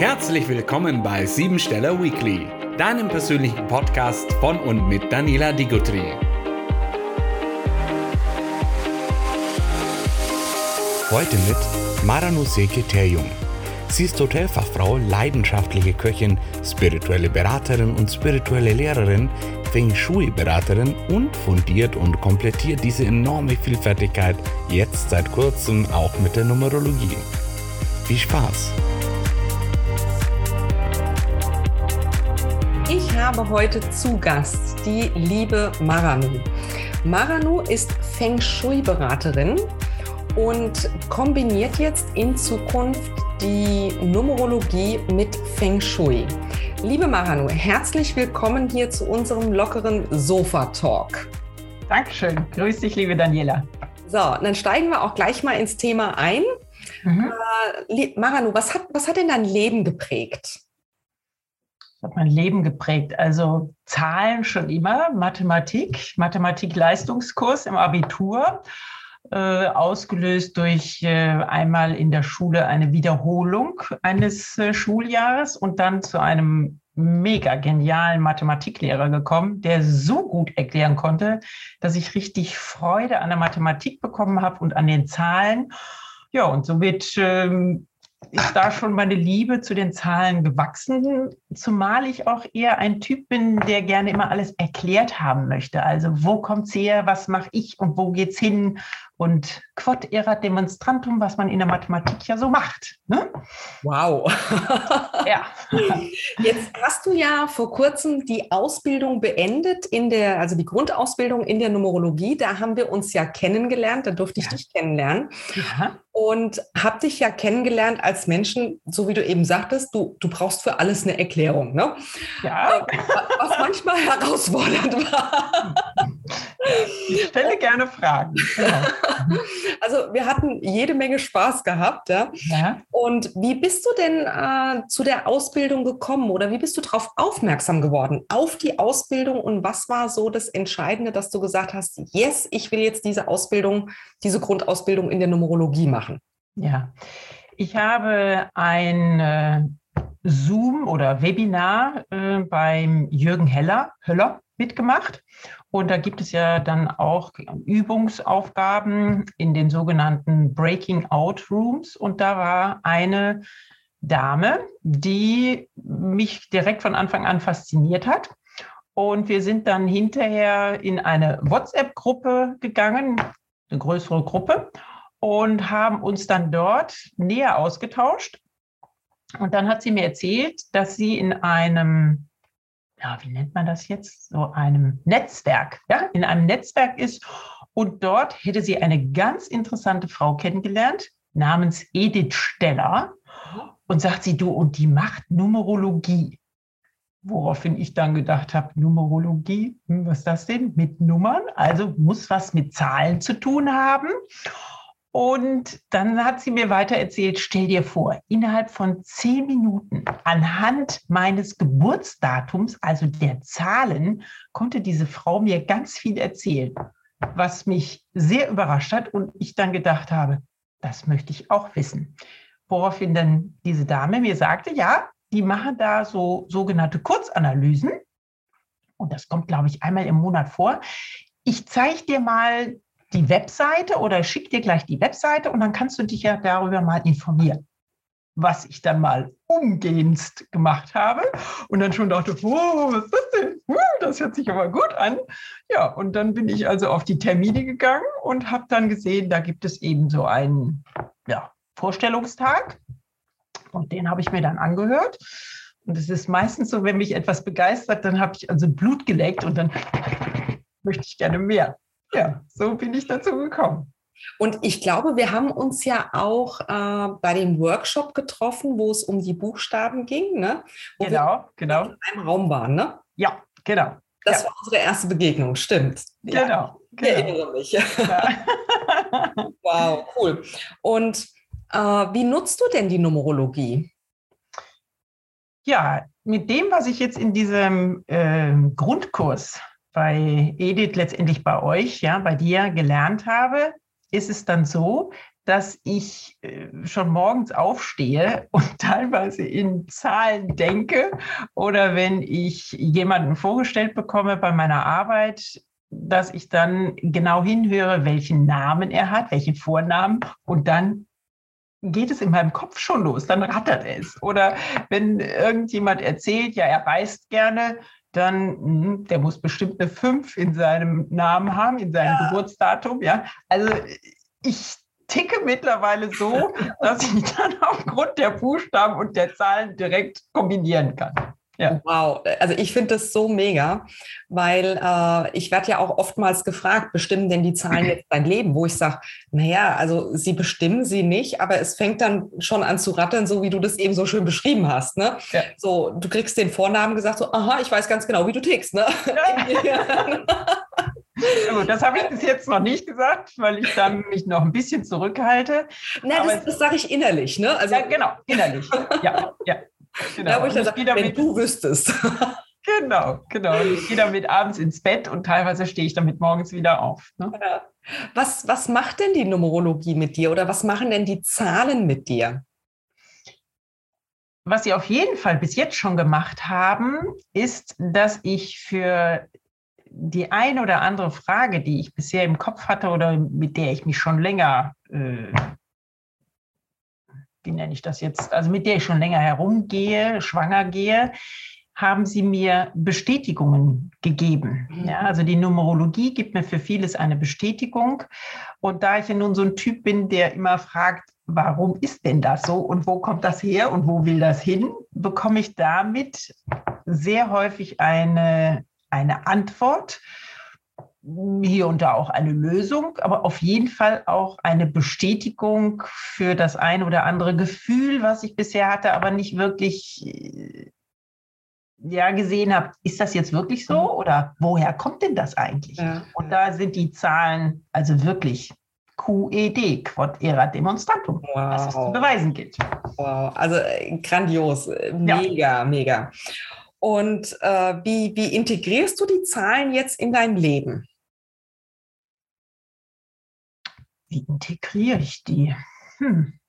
Herzlich willkommen bei Siebensteller Weekly, deinem persönlichen Podcast von und mit Daniela Digutri. Heute mit Maranuseke Terjung. Sie ist Hotelfachfrau, leidenschaftliche Köchin, spirituelle Beraterin und spirituelle Lehrerin, Feng Shui-Beraterin und fundiert und komplettiert diese enorme Vielfältigkeit jetzt seit kurzem auch mit der Numerologie. Viel Spaß! Ich habe heute zu Gast die liebe Maranu. Maranu ist Feng Shui-Beraterin und kombiniert jetzt in Zukunft die Numerologie mit Feng Shui. Liebe Maranu, herzlich willkommen hier zu unserem lockeren Sofa-Talk. Dankeschön. Grüß dich, liebe Daniela. So, dann steigen wir auch gleich mal ins Thema ein. Mhm. Äh, Maranu, was hat, was hat denn dein Leben geprägt? Das hat mein Leben geprägt. Also Zahlen schon immer, Mathematik, Mathematik-Leistungskurs im Abitur äh, ausgelöst durch äh, einmal in der Schule eine Wiederholung eines äh, Schuljahres und dann zu einem mega genialen Mathematiklehrer gekommen, der so gut erklären konnte, dass ich richtig Freude an der Mathematik bekommen habe und an den Zahlen. Ja, und somit ähm, ist da schon meine Liebe zu den Zahlen gewachsen, zumal ich auch eher ein Typ bin, der gerne immer alles erklärt haben möchte. Also wo kommt es her, was mache ich? Und wo geht's hin? Und quod erat demonstrantum, was man in der Mathematik ja so macht. Ne? Wow. ja. Jetzt hast du ja vor kurzem die Ausbildung beendet in der, also die Grundausbildung in der Numerologie. Da haben wir uns ja kennengelernt, da durfte ich ja. dich kennenlernen. Ja. Und habe dich ja kennengelernt als Menschen, so wie du eben sagtest, du, du brauchst für alles eine Erklärung. Ne? Ja. Äh, was manchmal herausfordernd war. Ich stelle gerne Fragen. Genau. Also wir hatten jede Menge Spaß gehabt. Ja? ja. Und wie bist du denn äh, zu der Ausbildung gekommen oder wie bist du darauf aufmerksam geworden, auf die Ausbildung und was war so das Entscheidende, dass du gesagt hast, yes, ich will jetzt diese Ausbildung, diese Grundausbildung in der Numerologie machen? Ja, ich habe ein äh, Zoom oder Webinar äh, beim Jürgen Heller, Höller mitgemacht. Und da gibt es ja dann auch Übungsaufgaben in den sogenannten Breaking Out Rooms. Und da war eine Dame, die mich direkt von Anfang an fasziniert hat. Und wir sind dann hinterher in eine WhatsApp-Gruppe gegangen, eine größere Gruppe, und haben uns dann dort näher ausgetauscht. Und dann hat sie mir erzählt, dass sie in einem ja, wie nennt man das jetzt? So einem Netzwerk, ja, in einem Netzwerk ist. Und dort hätte sie eine ganz interessante Frau kennengelernt, namens Edith Steller. Und sagt sie, du, und die macht Numerologie. Woraufhin ich dann gedacht habe, Numerologie, hm, was ist das denn? Mit Nummern? Also muss was mit Zahlen zu tun haben. Und dann hat sie mir weiter erzählt, stell dir vor, innerhalb von zehn Minuten anhand meines Geburtsdatums, also der Zahlen, konnte diese Frau mir ganz viel erzählen, was mich sehr überrascht hat und ich dann gedacht habe, das möchte ich auch wissen. Woraufhin dann diese Dame mir sagte, ja, die machen da so sogenannte Kurzanalysen. Und das kommt, glaube ich, einmal im Monat vor. Ich zeige dir mal die Webseite oder schick dir gleich die Webseite und dann kannst du dich ja darüber mal informieren. Was ich dann mal umgehendst gemacht habe und dann schon dachte, oh, was ist das denn? Uh, das hört sich aber gut an. Ja, und dann bin ich also auf die Termine gegangen und habe dann gesehen, da gibt es eben so einen ja, Vorstellungstag und den habe ich mir dann angehört. Und es ist meistens so, wenn mich etwas begeistert, dann habe ich also Blut geleckt und dann möchte ich gerne mehr ja, so bin ich dazu gekommen. Und ich glaube, wir haben uns ja auch äh, bei dem Workshop getroffen, wo es um die Buchstaben ging, ne? Wo genau, genau. In einem Raum waren, ne? Ja, genau. Das ja. war unsere erste Begegnung, stimmt. Genau. Ja, genau. Ich erinnere mich. Ja. wow, cool. Und äh, wie nutzt du denn die Numerologie? Ja, mit dem, was ich jetzt in diesem äh, Grundkurs bei Edith letztendlich bei euch, ja, bei dir gelernt habe, ist es dann so, dass ich äh, schon morgens aufstehe und teilweise in Zahlen denke oder wenn ich jemanden vorgestellt bekomme bei meiner Arbeit, dass ich dann genau hinhöre, welchen Namen er hat, welchen Vornamen und dann geht es in meinem Kopf schon los, dann rattert es. Oder wenn irgendjemand erzählt, ja, er reist gerne, dann, hm, der muss bestimmt eine 5 in seinem Namen haben, in seinem ja. Geburtsdatum. Ja, also ich ticke mittlerweile so, dass ich dann aufgrund der Buchstaben und der Zahlen direkt kombinieren kann. Ja. Wow, also ich finde das so mega, weil äh, ich werde ja auch oftmals gefragt, bestimmen denn die Zahlen jetzt dein Leben? Wo ich sage, naja, also sie bestimmen sie nicht, aber es fängt dann schon an zu rattern, so wie du das eben so schön beschrieben hast. Ne? Ja. So, du kriegst den Vornamen gesagt, so, aha, ich weiß ganz genau, wie du tickst. Ne? Ja. Also, das habe ich bis jetzt noch nicht gesagt, weil ich dann mich noch ein bisschen zurückhalte. Na, das, das sage ich innerlich, ne? Also, ja, genau, innerlich. Ja, ja. Genau. Da, wo ich dann sage, wenn du wüsstest. Genau, genau. Ich gehe damit abends ins Bett und teilweise stehe ich damit morgens wieder auf. Ne? Ja. Was, was macht denn die Numerologie mit dir oder was machen denn die Zahlen mit dir? Was sie auf jeden Fall bis jetzt schon gemacht haben, ist, dass ich für die eine oder andere Frage, die ich bisher im Kopf hatte oder mit der ich mich schon länger äh, wie nenne ich das jetzt, also mit der ich schon länger herumgehe, schwanger gehe, haben sie mir Bestätigungen gegeben. Mhm. Ja, also die Numerologie gibt mir für vieles eine Bestätigung. Und da ich ja nun so ein Typ bin, der immer fragt, warum ist denn das so und wo kommt das her und wo will das hin, bekomme ich damit sehr häufig eine, eine Antwort hier und da auch eine Lösung, aber auf jeden Fall auch eine Bestätigung für das ein oder andere Gefühl, was ich bisher hatte, aber nicht wirklich äh, ja, gesehen habe, ist das jetzt wirklich so mhm. oder woher kommt denn das eigentlich? Ja. Und da sind die Zahlen also wirklich QED, Quod erat demonstratum, wow. was es zu beweisen gilt. Wow, also äh, grandios, mega, ja. mega. Und äh, wie, wie integrierst du die Zahlen jetzt in dein Leben? Wie integriere ich die? Hm.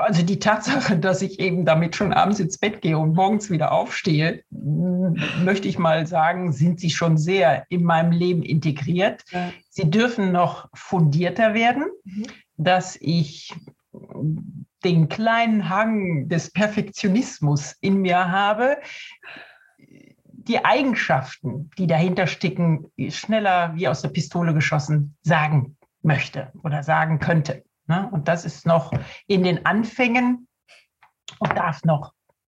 Also die Tatsache, dass ich eben damit schon abends ins Bett gehe und morgens wieder aufstehe, möchte ich mal sagen, sind sie schon sehr in meinem Leben integriert. Ja. Sie dürfen noch fundierter werden, mhm. dass ich den kleinen Hang des Perfektionismus in mir habe, die Eigenschaften, die dahinter stecken, schneller wie aus der Pistole geschossen sagen möchte oder sagen könnte. Ne? Und das ist noch in den Anfängen und darf noch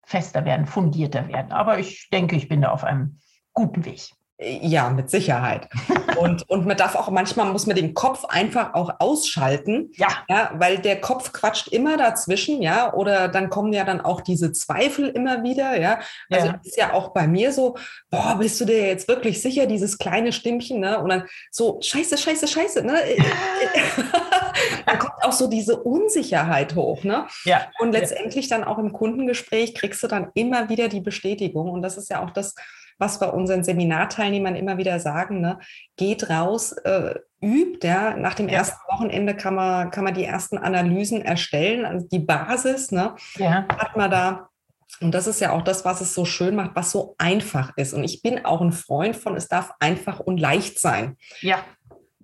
fester werden, fundierter werden. Aber ich denke, ich bin da auf einem guten Weg. Ja, mit Sicherheit. Und, und man darf auch, manchmal muss man den Kopf einfach auch ausschalten. Ja. ja. Weil der Kopf quatscht immer dazwischen, ja. Oder dann kommen ja dann auch diese Zweifel immer wieder, ja. Also ja. ist ja auch bei mir so, boah, bist du dir jetzt wirklich sicher, dieses kleine Stimmchen, ne? Und dann so, scheiße, scheiße, scheiße, ne? da kommt auch so diese Unsicherheit hoch, ne? Ja. Und letztendlich dann auch im Kundengespräch kriegst du dann immer wieder die Bestätigung. Und das ist ja auch das, was wir unseren Seminarteilnehmern immer wieder sagen, ne? geht raus, äh, übt, ja, nach dem ja. ersten Wochenende kann man, kann man die ersten Analysen erstellen, also die Basis, ne, ja. hat man da und das ist ja auch das, was es so schön macht, was so einfach ist. Und ich bin auch ein Freund von, es darf einfach und leicht sein. Ja.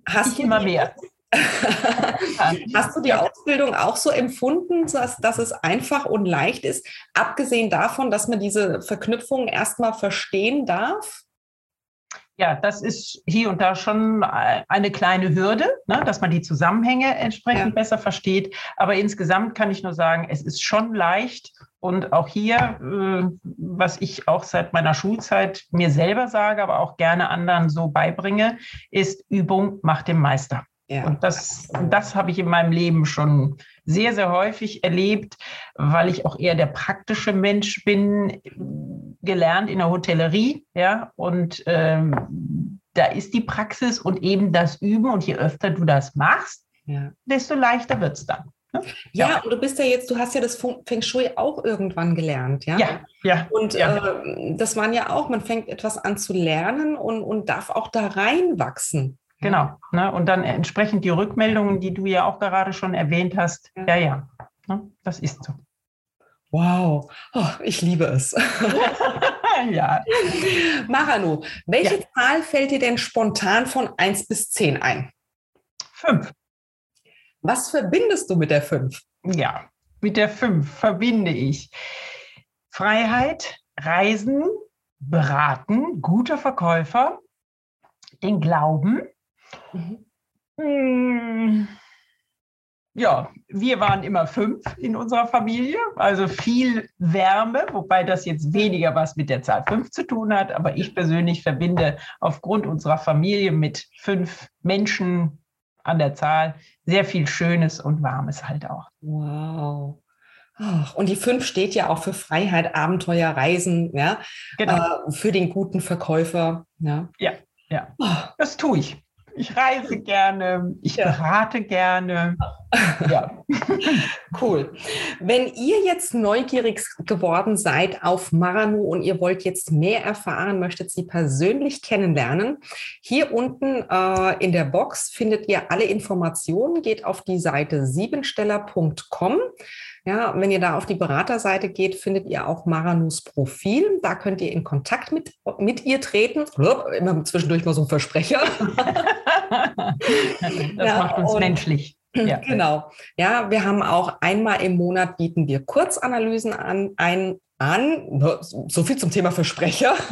Hast ich du immer mehr. Hast du die Ausbildung auch so empfunden, dass, dass es einfach und leicht ist, abgesehen davon, dass man diese Verknüpfungen erstmal verstehen darf? Ja, das ist hier und da schon eine kleine Hürde, ne, dass man die Zusammenhänge entsprechend ja. besser versteht. Aber insgesamt kann ich nur sagen, es ist schon leicht. Und auch hier, äh, was ich auch seit meiner Schulzeit mir selber sage, aber auch gerne anderen so beibringe, ist Übung macht den Meister. Ja. Und das, das habe ich in meinem Leben schon sehr, sehr häufig erlebt, weil ich auch eher der praktische Mensch bin, gelernt in der Hotellerie. Ja, und ähm, da ist die Praxis und eben das Üben. Und je öfter du das machst, ja. desto leichter wird es dann. Ne? Ja, ja, und du bist ja jetzt, du hast ja das Feng Shui auch irgendwann gelernt, ja? Ja, ja. Und ja. Äh, das waren ja auch, man fängt etwas an zu lernen und, und darf auch da reinwachsen. Genau. Ne? Und dann entsprechend die Rückmeldungen, die du ja auch gerade schon erwähnt hast. Ja, ja, ne? das ist so. Wow, oh, ich liebe es. ja. Maranu, welche ja. Zahl fällt dir denn spontan von 1 bis 10 ein? 5. Was verbindest du mit der 5? Ja, mit der 5 verbinde ich Freiheit, Reisen, Beraten, guter Verkäufer, den Glauben. Mhm. Hm ja, wir waren immer fünf in unserer Familie, also viel Wärme, wobei das jetzt weniger was mit der Zahl fünf zu tun hat. Aber ich persönlich verbinde aufgrund unserer Familie mit fünf Menschen an der Zahl sehr viel Schönes und Warmes halt auch. Wow. Und die fünf steht ja auch für Freiheit, Abenteuer, Reisen, ja, genau. Äh, für den guten Verkäufer. Ja, ja, ja. Oh. das tue ich ich reise gerne, ich ja. berate gerne. Ja. cool. Wenn ihr jetzt neugierig geworden seid auf Maranu und ihr wollt jetzt mehr erfahren, möchtet sie persönlich kennenlernen, hier unten äh, in der Box findet ihr alle Informationen. Geht auf die Seite siebensteller.com. Ja, wenn ihr da auf die Beraterseite geht, findet ihr auch Maranus Profil. Da könnt ihr in Kontakt mit, mit ihr treten. Immer zwischendurch mal so ein Versprecher. das ja, macht uns menschlich. Ja. Genau. Ja, wir haben auch einmal im Monat bieten wir Kurzanalysen an, ein, an. So viel zum Thema Versprecher.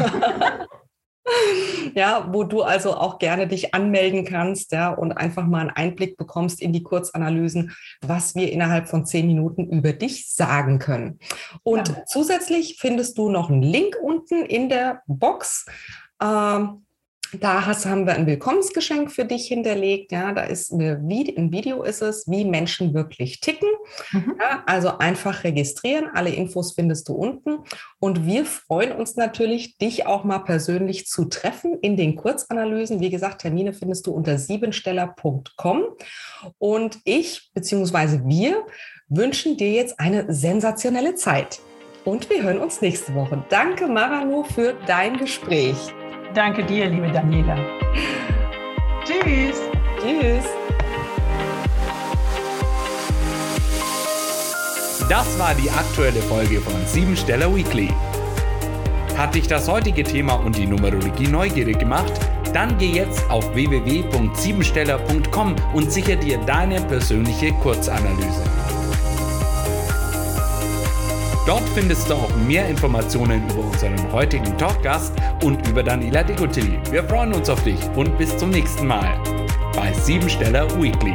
ja, wo du also auch gerne dich anmelden kannst, ja, und einfach mal einen Einblick bekommst in die Kurzanalysen, was wir innerhalb von zehn Minuten über dich sagen können. Und ja. zusätzlich findest du noch einen Link unten in der Box. Ähm, da hast, haben wir ein Willkommensgeschenk für dich hinterlegt. Ja, da ist eine Video, ein Video ist es, wie Menschen wirklich ticken. Mhm. Ja, also einfach registrieren. Alle Infos findest du unten. Und wir freuen uns natürlich, dich auch mal persönlich zu treffen in den Kurzanalysen. Wie gesagt, Termine findest du unter siebensteller.com. Und ich bzw. wir wünschen dir jetzt eine sensationelle Zeit. Und wir hören uns nächste Woche. Danke, Maranu, für dein Gespräch. Danke dir, liebe Daniela. Tschüss. Tschüss. Das war die aktuelle Folge von Siebensteller Weekly. Hat dich das heutige Thema und die Numerologie neugierig gemacht? Dann geh jetzt auf www.siebensteller.com und sicher dir deine persönliche Kurzanalyse. Dort findest du auch mehr Informationen über unseren heutigen Talkgast und über Daniela Decotilli. Wir freuen uns auf dich und bis zum nächsten Mal bei Siebensteller Weekly.